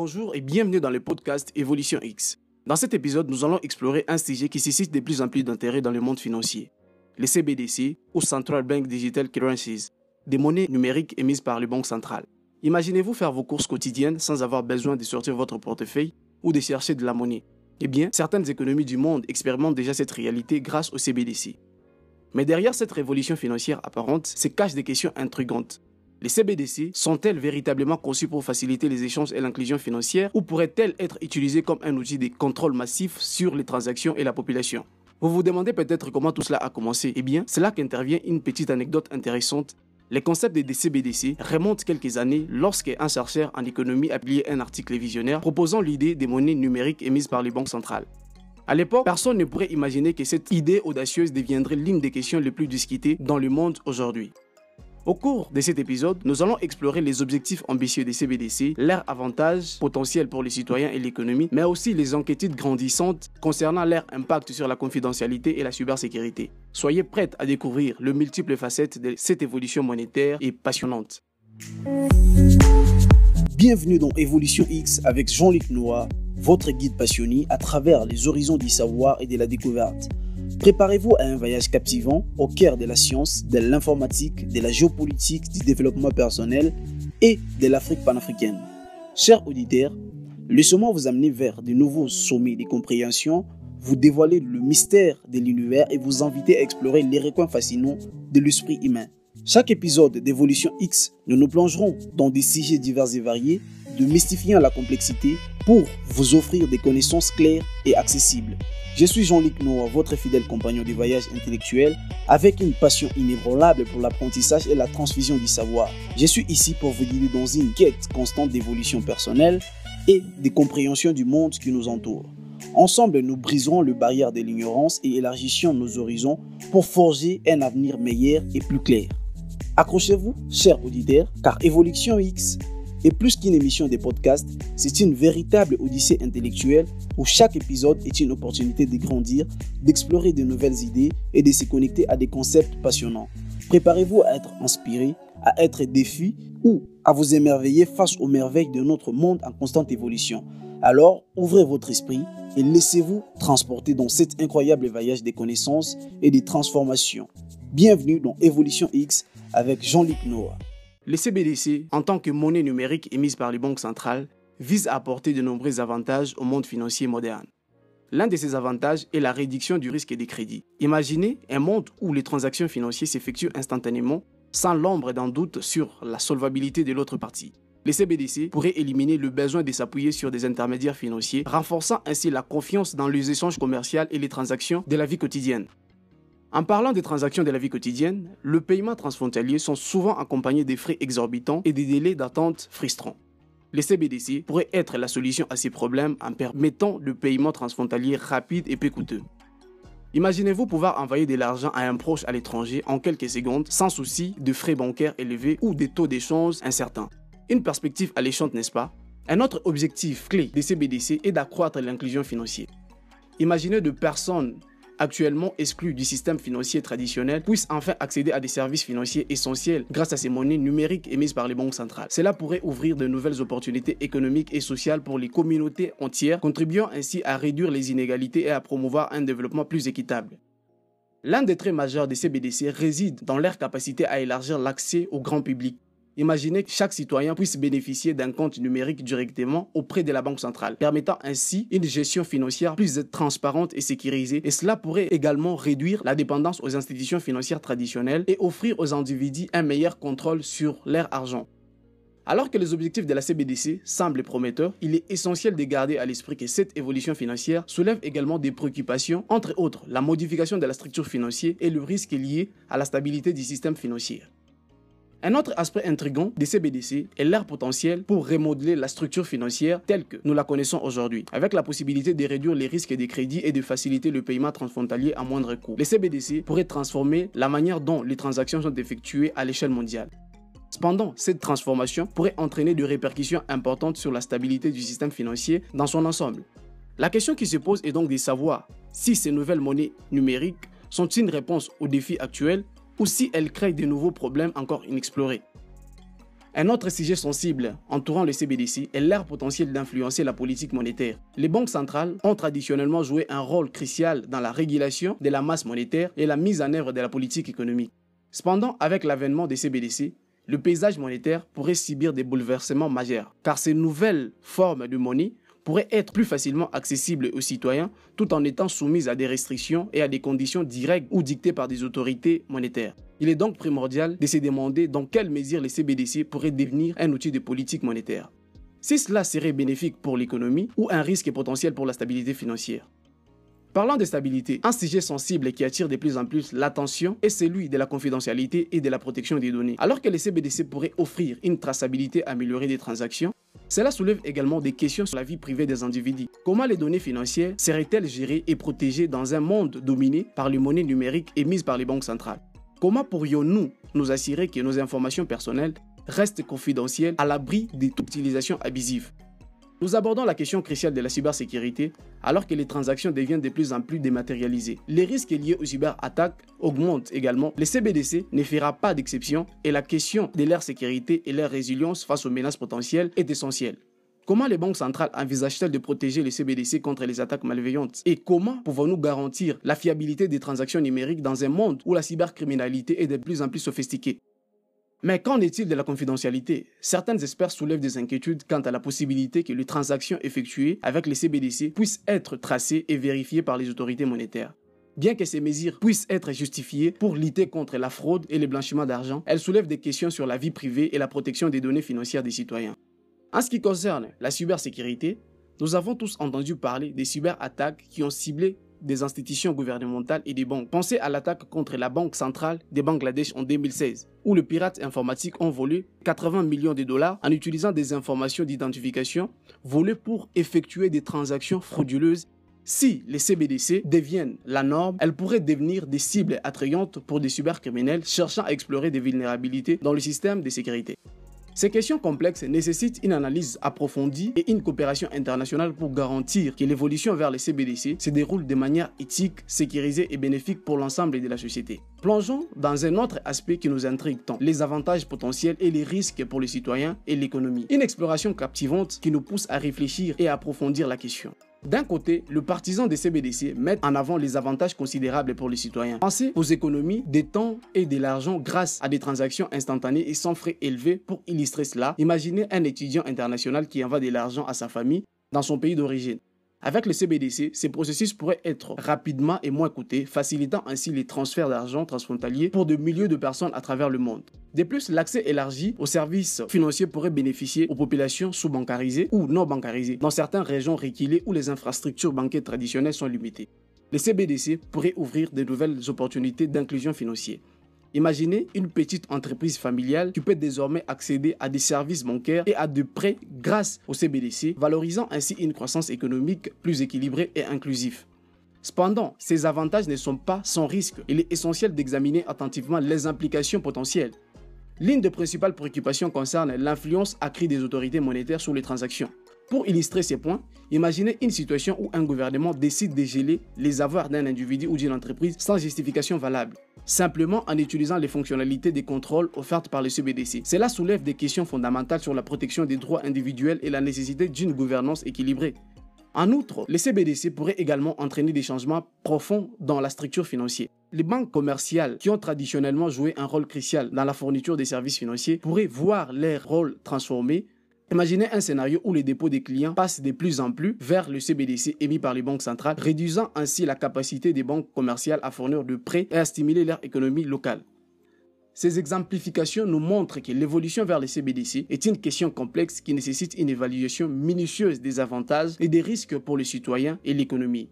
Bonjour et bienvenue dans le podcast Évolution X. Dans cet épisode, nous allons explorer un sujet qui suscite de plus en plus d'intérêt dans le monde financier. Les CBDC, ou Central Bank Digital Currencies, des monnaies numériques émises par les banques centrales. Imaginez-vous faire vos courses quotidiennes sans avoir besoin de sortir votre portefeuille ou de chercher de la monnaie. Eh bien, certaines économies du monde expérimentent déjà cette réalité grâce aux CBDC. Mais derrière cette révolution financière apparente se cachent des questions intrigantes les CBDC sont-elles véritablement conçues pour faciliter les échanges et l'inclusion financière ou pourraient-elles être utilisées comme un outil de contrôle massif sur les transactions et la population? Vous vous demandez peut-être comment tout cela a commencé Eh bien, c'est là qu'intervient une petite anecdote intéressante. Les concepts des CBDC remontent quelques années lorsqu'un chercheur en économie a publié un article visionnaire proposant l'idée des monnaies numériques émises par les banques centrales. À l'époque, personne ne pourrait imaginer que cette idée audacieuse deviendrait l'une des questions les plus discutées dans le monde aujourd'hui. Au cours de cet épisode, nous allons explorer les objectifs ambitieux des CBDC, leurs avantages potentiels pour les citoyens et l'économie, mais aussi les inquiétudes grandissantes concernant leur impact sur la confidentialité et la cybersécurité. Soyez prêts à découvrir le multiples facettes de cette évolution monétaire et passionnante. Bienvenue dans Évolution X avec Jean-Luc Noah, votre guide passionné à travers les horizons du savoir et de la découverte. Préparez-vous à un voyage captivant au cœur de la science, de l'informatique, de la géopolitique, du développement personnel et de l'Afrique panafricaine. Chers auditeurs, laissez-moi vous amener vers de nouveaux sommets de compréhension, vous dévoiler le mystère de l'univers et vous inviter à explorer les recoins fascinants de l'esprit humain. Chaque épisode d'Évolution X, nous nous plongerons dans des sujets divers et variés, de mystifiant la complexité pour vous offrir des connaissances claires et accessibles. Je suis Jean-Luc Noah, votre fidèle compagnon de voyage intellectuel, avec une passion inébranlable pour l'apprentissage et la transfusion du savoir. Je suis ici pour vous guider dans une quête constante d'évolution personnelle et de compréhension du monde qui nous entoure. Ensemble, nous briserons le barrière de l'ignorance et élargissons nos horizons pour forger un avenir meilleur et plus clair. Accrochez-vous, chers auditeurs, car Évolution X et plus qu'une émission de podcast, c'est une véritable odyssée intellectuelle où chaque épisode est une opportunité de grandir, d'explorer de nouvelles idées et de se connecter à des concepts passionnants. Préparez-vous à être inspiré, à être défi ou à vous émerveiller face aux merveilles de notre monde en constante évolution. Alors, ouvrez votre esprit et laissez-vous transporter dans cet incroyable voyage des connaissances et des transformations. Bienvenue dans Évolution X avec Jean-Luc Noah. Les CBDC, en tant que monnaie numérique émise par les banques centrales, visent à apporter de nombreux avantages au monde financier moderne. L'un de ces avantages est la réduction du risque des crédits. Imaginez un monde où les transactions financières s'effectuent instantanément, sans l'ombre d'un doute sur la solvabilité de l'autre partie. Les CBDC pourraient éliminer le besoin de s'appuyer sur des intermédiaires financiers, renforçant ainsi la confiance dans les échanges commerciaux et les transactions de la vie quotidienne. En parlant des transactions de la vie quotidienne, le paiement transfrontalier sont souvent accompagnés des frais exorbitants et des délais d'attente frustrants. Les CBDC pourraient être la solution à ces problèmes en permettant le paiement transfrontalier rapide et peu coûteux. Imaginez-vous pouvoir envoyer de l'argent à un proche à l'étranger en quelques secondes sans souci de frais bancaires élevés ou des taux d'échange incertains. Une perspective alléchante, n'est-ce pas? Un autre objectif clé des CBDC est d'accroître l'inclusion financière. Imaginez de personnes actuellement exclus du système financier traditionnel puissent enfin accéder à des services financiers essentiels grâce à ces monnaies numériques émises par les banques centrales. Cela pourrait ouvrir de nouvelles opportunités économiques et sociales pour les communautés entières, contribuant ainsi à réduire les inégalités et à promouvoir un développement plus équitable. L'un des traits majeurs des CBDC réside dans leur capacité à élargir l'accès au grand public. Imaginez que chaque citoyen puisse bénéficier d'un compte numérique directement auprès de la Banque centrale, permettant ainsi une gestion financière plus transparente et sécurisée. Et cela pourrait également réduire la dépendance aux institutions financières traditionnelles et offrir aux individus un meilleur contrôle sur leur argent. Alors que les objectifs de la CBDC semblent prometteurs, il est essentiel de garder à l'esprit que cette évolution financière soulève également des préoccupations, entre autres la modification de la structure financière et le risque lié à la stabilité du système financier. Un autre aspect intrigant des CBDC est leur potentiel pour remodeler la structure financière telle que nous la connaissons aujourd'hui, avec la possibilité de réduire les risques des crédits et de faciliter le paiement transfrontalier à moindre coût. Les CBDC pourraient transformer la manière dont les transactions sont effectuées à l'échelle mondiale. Cependant, cette transformation pourrait entraîner des répercussions importantes sur la stabilité du système financier dans son ensemble. La question qui se pose est donc de savoir si ces nouvelles monnaies numériques sont une réponse aux défis actuels ou si elle crée de nouveaux problèmes encore inexplorés. Un autre sujet sensible entourant le CBDC est l'air potentiel d'influencer la politique monétaire. Les banques centrales ont traditionnellement joué un rôle crucial dans la régulation de la masse monétaire et la mise en œuvre de la politique économique. Cependant, avec l'avènement des CBDC, le paysage monétaire pourrait subir des bouleversements majeurs, car ces nouvelles formes de monnaie pourraient être plus facilement accessibles aux citoyens tout en étant soumises à des restrictions et à des conditions directes ou dictées par des autorités monétaires. Il est donc primordial de se demander dans quelle mesure les CBDC pourraient devenir un outil de politique monétaire. Si cela serait bénéfique pour l'économie ou un risque potentiel pour la stabilité financière. Parlant de stabilité, un sujet sensible qui attire de plus en plus l'attention est celui de la confidentialité et de la protection des données. Alors que les CBDC pourraient offrir une traçabilité améliorée des transactions, cela soulève également des questions sur la vie privée des individus. Comment les données financières seraient-elles gérées et protégées dans un monde dominé par les monnaies numériques émises par les banques centrales? Comment pourrions-nous nous assurer que nos informations personnelles restent confidentielles à l'abri des utilisations abusives? Nous abordons la question cruciale de la cybersécurité alors que les transactions deviennent de plus en plus dématérialisées. Les risques liés aux cyberattaques augmentent également. Le CBDC ne fera pas d'exception et la question de leur sécurité et leur résilience face aux menaces potentielles est essentielle. Comment les banques centrales envisagent-elles de protéger les CBDC contre les attaques malveillantes? Et comment pouvons-nous garantir la fiabilité des transactions numériques dans un monde où la cybercriminalité est de plus en plus sophistiquée? Mais qu'en est-il de la confidentialité? Certains experts soulèvent des inquiétudes quant à la possibilité que les transactions effectuées avec les CBDC puissent être tracées et vérifiées par les autorités monétaires. Bien que ces mesures puissent être justifiées pour lutter contre la fraude et le blanchiment d'argent, elles soulèvent des questions sur la vie privée et la protection des données financières des citoyens. En ce qui concerne la cybersécurité, nous avons tous entendu parler des cyberattaques qui ont ciblé des institutions gouvernementales et des banques. Pensez à l'attaque contre la Banque centrale des Bangladesh en 2016, où les pirates informatiques ont volé 80 millions de dollars en utilisant des informations d'identification volées pour effectuer des transactions frauduleuses. Si les CBDC deviennent la norme, elles pourraient devenir des cibles attrayantes pour des cybercriminels cherchant à explorer des vulnérabilités dans le système de sécurité. Ces questions complexes nécessitent une analyse approfondie et une coopération internationale pour garantir que l'évolution vers les CBDC se déroule de manière éthique, sécurisée et bénéfique pour l'ensemble de la société. Plongeons dans un autre aspect qui nous intrigue tant, les avantages potentiels et les risques pour les citoyens et l'économie. Une exploration captivante qui nous pousse à réfléchir et à approfondir la question. D'un côté, le partisan des CBDC met en avant les avantages considérables pour les citoyens. Pensez aux économies des temps et de l'argent grâce à des transactions instantanées et sans frais élevés. Pour illustrer cela, imaginez un étudiant international qui envoie de l'argent à sa famille dans son pays d'origine. Avec le CBDC, ces processus pourraient être rapidement et moins coûtés, facilitant ainsi les transferts d'argent transfrontaliers pour de milliers de personnes à travers le monde. De plus, l'accès élargi aux services financiers pourrait bénéficier aux populations sous-bancarisées ou non bancarisées, dans certaines régions reculées où les infrastructures bancaires traditionnelles sont limitées. Les CBDC pourraient ouvrir de nouvelles opportunités d'inclusion financière. Imaginez une petite entreprise familiale qui peut désormais accéder à des services bancaires et à de prêts grâce au CBDC, valorisant ainsi une croissance économique plus équilibrée et inclusive. Cependant, ces avantages ne sont pas sans risque. Il est essentiel d'examiner attentivement les implications potentielles. L'une des principales préoccupations concerne l'influence accrue des autorités monétaires sur les transactions. Pour illustrer ces points, imaginez une situation où un gouvernement décide de geler les avoirs d'un individu ou d'une entreprise sans justification valable, simplement en utilisant les fonctionnalités des contrôles offertes par le CBDC. Cela soulève des questions fondamentales sur la protection des droits individuels et la nécessité d'une gouvernance équilibrée. En outre, les CBDC pourraient également entraîner des changements profonds dans la structure financière. Les banques commerciales, qui ont traditionnellement joué un rôle crucial dans la fourniture des services financiers, pourraient voir leur rôle transformé Imaginez un scénario où les dépôts des clients passent de plus en plus vers le CBDC émis par les banques centrales, réduisant ainsi la capacité des banques commerciales à fournir de prêts et à stimuler leur économie locale. Ces exemplifications nous montrent que l'évolution vers les CBDC est une question complexe qui nécessite une évaluation minutieuse des avantages et des risques pour les citoyens et l'économie.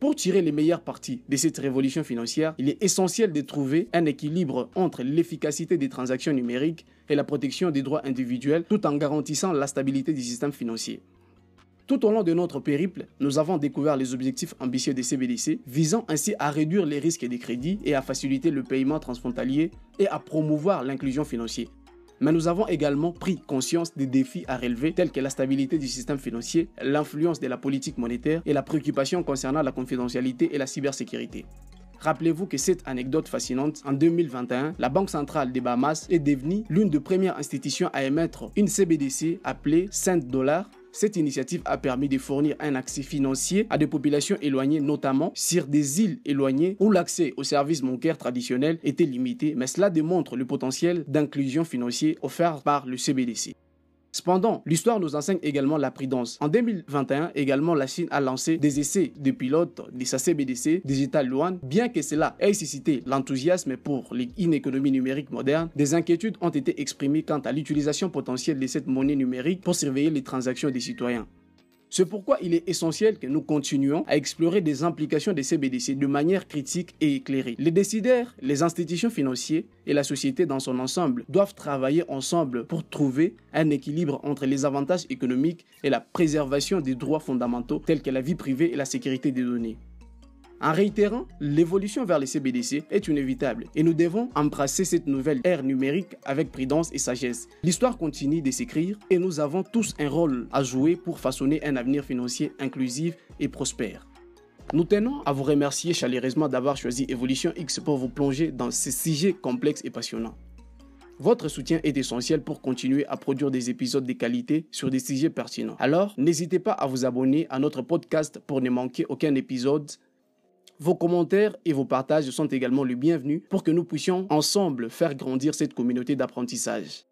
Pour tirer les meilleures parties de cette révolution financière, il est essentiel de trouver un équilibre entre l'efficacité des transactions numériques et la protection des droits individuels tout en garantissant la stabilité du système financier. Tout au long de notre périple, nous avons découvert les objectifs ambitieux des CBDC, visant ainsi à réduire les risques des crédits et à faciliter le paiement transfrontalier et à promouvoir l'inclusion financière mais nous avons également pris conscience des défis à relever tels que la stabilité du système financier, l'influence de la politique monétaire et la préoccupation concernant la confidentialité et la cybersécurité. Rappelez-vous que cette anecdote fascinante, en 2021, la Banque centrale des Bahamas est devenue l'une des premières institutions à émettre une CBDC appelée Cent Dollar cette initiative a permis de fournir un accès financier à des populations éloignées, notamment sur des îles éloignées où l'accès aux services bancaires traditionnels était limité, mais cela démontre le potentiel d'inclusion financière offert par le CBDC. Cependant, l'histoire nous enseigne également la prudence. En 2021, également, la Chine a lancé des essais de pilotes de sa CBDC Digital Yuan. Bien que cela ait suscité l'enthousiasme pour une économie numérique moderne, des inquiétudes ont été exprimées quant à l'utilisation potentielle de cette monnaie numérique pour surveiller les transactions des citoyens. C'est pourquoi il est essentiel que nous continuions à explorer des implications des CBDC de manière critique et éclairée. Les décideurs, les institutions financières et la société dans son ensemble doivent travailler ensemble pour trouver un équilibre entre les avantages économiques et la préservation des droits fondamentaux tels que la vie privée et la sécurité des données. En réitérant, l'évolution vers les CBDC est inévitable et nous devons embrasser cette nouvelle ère numérique avec prudence et sagesse. L'histoire continue de s'écrire et nous avons tous un rôle à jouer pour façonner un avenir financier inclusif et prospère. Nous tenons à vous remercier chaleureusement d'avoir choisi Evolution X pour vous plonger dans ces sujets complexes et passionnants. Votre soutien est essentiel pour continuer à produire des épisodes de qualité sur des sujets pertinents. Alors, n'hésitez pas à vous abonner à notre podcast pour ne manquer aucun épisode vos commentaires et vos partages sont également les bienvenus pour que nous puissions ensemble faire grandir cette communauté d'apprentissage.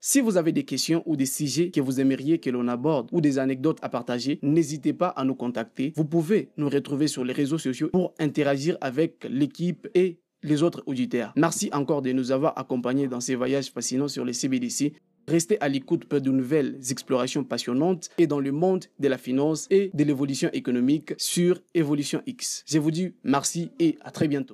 Si vous avez des questions ou des sujets que vous aimeriez que l'on aborde ou des anecdotes à partager, n'hésitez pas à nous contacter. Vous pouvez nous retrouver sur les réseaux sociaux pour interagir avec l'équipe et les autres auditeurs. Merci encore de nous avoir accompagnés dans ces voyages fascinants sur les CBDC. Restez à l'écoute pour de nouvelles explorations passionnantes et dans le monde de la finance et de l'évolution économique sur Evolution X. Je vous dis merci et à très bientôt.